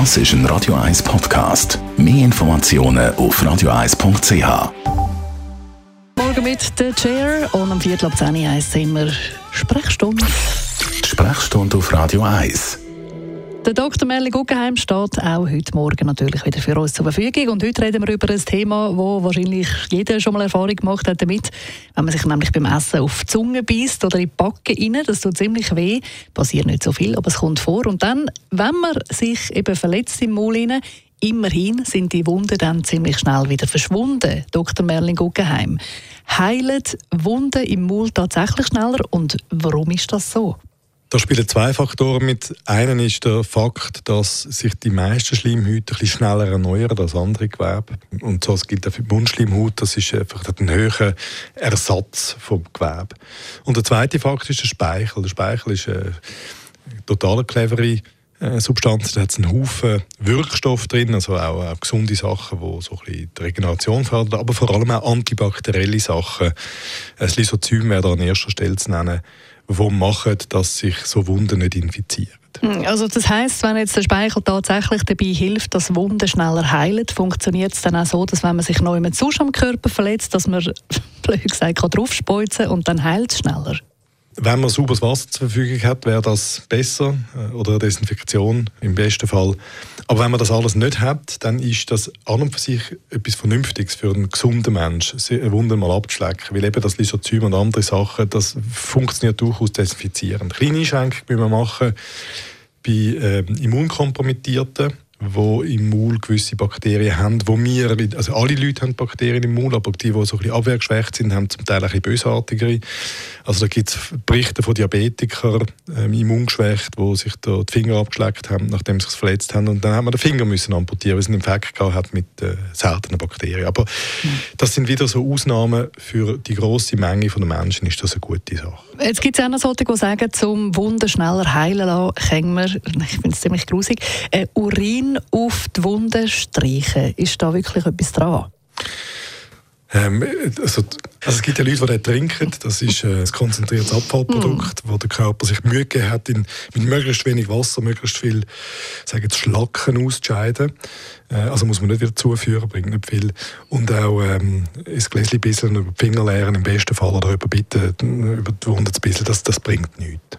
Das ist ein Radio 1 Podcast. Mehr Informationen auf radio1.ch. Morgen mit der Chair und am Viertel ab 10 Uhr heisst es immer Sprechstunde. Die Sprechstunde auf Radio 1. Der Dr. Merli Guggenheim steht auch heute Morgen natürlich wieder für uns zur Verfügung. Und heute reden wir über ein Thema, wo wahrscheinlich jeder schon mal Erfahrung gemacht hat damit. Wenn man sich nämlich beim Essen auf die Zunge beißt oder in die Backe rein, das tut ziemlich weh. Passiert nicht so viel, aber es kommt vor. Und dann, wenn man sich eben verletzt im Maul rein, Immerhin sind die Wunden dann ziemlich schnell wieder verschwunden. Dr. Merlin Guggenheim. Heilen Wunden im Maul tatsächlich schneller und warum ist das so? Da spielen zwei Faktoren mit. Einen ist der Fakt, dass sich die meisten Schleimhäute ein schneller erneuern als andere Gewebe. Und so gilt auch für die Mundschleimhaut. Das ist einfach ein höherer Ersatz vom Gewebe. Und der zweite Fakt ist der Speichel. Der Speichel ist eine total clevere äh, Substanz. Da hat es einen Haufen Wirkstoff drin, also auch, auch gesunde Sachen, die so ein bisschen die Regeneration fördern, aber vor allem auch antibakterielle Sachen. Das Lysozym wäre da an erster Stelle zu nennen die machen, dass sich so Wunden nicht infizieren. Hm, also das heißt, wenn jetzt der Speichel tatsächlich dabei hilft, dass Wunden schneller heilen, funktioniert es dann auch so, dass wenn man sich neu mit sonst am Körper verletzt, dass man blöd gesagt kann draufspeuzen und dann heilt es schneller? Wenn man sauberes Wasser zur Verfügung hat, wäre das besser äh, oder Desinfektion im besten Fall. Aber wenn man das alles nicht hat, dann ist das an und für sich etwas Vernünftiges für einen gesunden Menschen, eine Wunde mal abzuschlecken. Weil eben das Lysozym und andere Sachen, das funktioniert durchaus desinfizierend. Kleine Einschränkungen müssen wir machen bei äh, Immunkompromittierten wo im Maul gewisse Bakterien haben, wo wir, also alle Leute haben Bakterien im Maul, aber die, die so ein bisschen abwehrgeschwächt sind, haben zum Teil ein bisschen bösartigere. Also da gibt es Berichte von Diabetikern, ähm, immungeschwächt, die sich da die Finger abgeschleckt haben, nachdem sie sich verletzt haben und dann haben wir den Finger müssen amputieren, weil sie einen Infekt gehabt hat mit äh, seltenen Bakterien. Aber das sind wieder so Ausnahmen für die große Menge von Menschen ist das eine gute Sache. Jetzt gibt es auch noch solche, die sagen, zum Wunden schneller heilen lassen, können ich finde es ziemlich grusig, äh, Urin auf die Wunde streichen. Ist da wirklich etwas dran? Ähm, also, also, es gibt ja Leute, die das trinken. Das ist äh, ein konzentriertes Abfallprodukt, mm. wo der Körper sich Mühe gegeben hat, in, mit möglichst wenig Wasser möglichst viel sagen Schlacken auszuscheiden. Äh, also muss man nicht wieder zuführen, bringt nicht viel. Und auch ähm, das Gläschen bisschen über die Finger leeren, im besten Fall, oder über, bitte, über die Wunde zu bisschen, das, das bringt nichts.